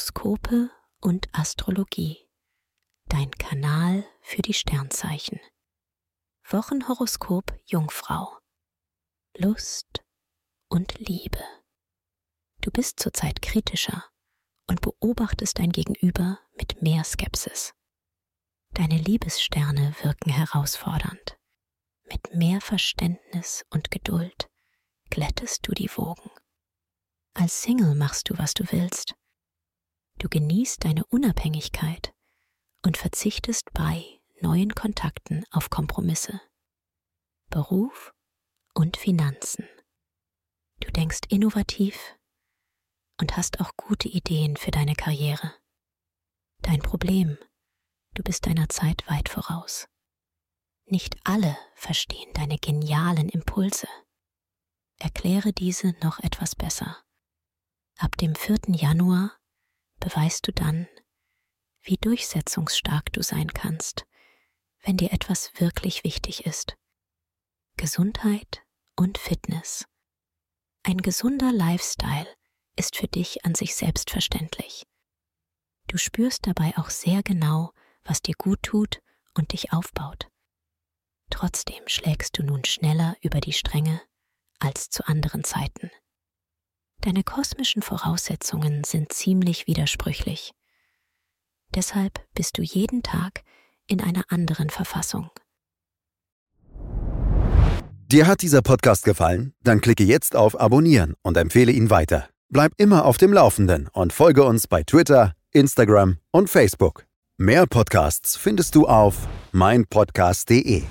Horoskope und Astrologie. Dein Kanal für die Sternzeichen. Wochenhoroskop Jungfrau. Lust und Liebe. Du bist zurzeit kritischer und beobachtest dein Gegenüber mit mehr Skepsis. Deine Liebessterne wirken herausfordernd. Mit mehr Verständnis und Geduld glättest du die Wogen. Als Single machst du, was du willst. Du genießt deine Unabhängigkeit und verzichtest bei neuen Kontakten auf Kompromisse. Beruf und Finanzen. Du denkst innovativ und hast auch gute Ideen für deine Karriere. Dein Problem, du bist deiner Zeit weit voraus. Nicht alle verstehen deine genialen Impulse. Erkläre diese noch etwas besser. Ab dem 4. Januar beweist du dann, wie durchsetzungsstark du sein kannst, wenn dir etwas wirklich wichtig ist. Gesundheit und Fitness. Ein gesunder Lifestyle ist für dich an sich selbstverständlich. Du spürst dabei auch sehr genau, was dir gut tut und dich aufbaut. Trotzdem schlägst du nun schneller über die Stränge als zu anderen Zeiten. Deine kosmischen Voraussetzungen sind ziemlich widersprüchlich. Deshalb bist du jeden Tag in einer anderen Verfassung. Dir hat dieser Podcast gefallen? Dann klicke jetzt auf Abonnieren und empfehle ihn weiter. Bleib immer auf dem Laufenden und folge uns bei Twitter, Instagram und Facebook. Mehr Podcasts findest du auf meinpodcast.de.